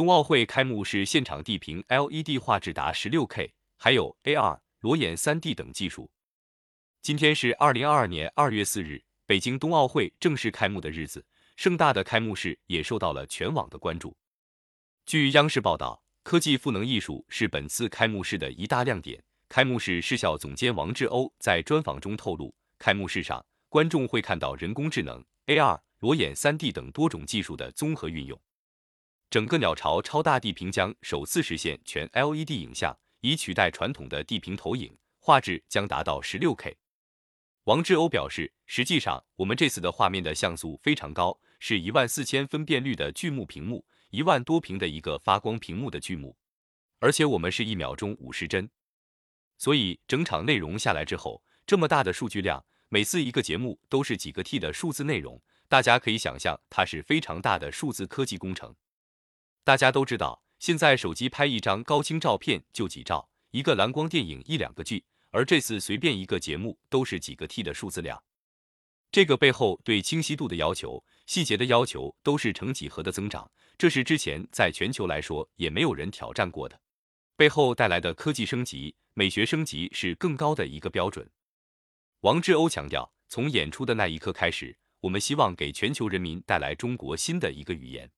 冬奥会开幕式现场地屏 LED 画质达 16K，还有 AR、裸眼 3D 等技术。今天是2022年2月4日，北京冬奥会正式开幕的日子，盛大的开幕式也受到了全网的关注。据央视报道，科技赋能艺术是本次开幕式的一大亮点。开幕式视效总监王志欧在专访中透露，开幕式上观众会看到人工智能、AR、裸眼 3D 等多种技术的综合运用。整个鸟巢超大地屏将首次实现全 LED 影像，以取代传统的地屏投影，画质将达到 16K。王志欧表示，实际上我们这次的画面的像素非常高，是一万四千分辨率的巨幕屏幕，一万多屏的一个发光屏幕的巨幕，而且我们是一秒钟五十帧。所以整场内容下来之后，这么大的数据量，每次一个节目都是几个 T 的数字内容，大家可以想象它是非常大的数字科技工程。大家都知道，现在手机拍一张高清照片就几兆，一个蓝光电影一两个 G，而这次随便一个节目都是几个 T 的数字量。这个背后对清晰度的要求、细节的要求都是成几何的增长，这是之前在全球来说也没有人挑战过的。背后带来的科技升级、美学升级是更高的一个标准。王志欧强调，从演出的那一刻开始，我们希望给全球人民带来中国新的一个语言。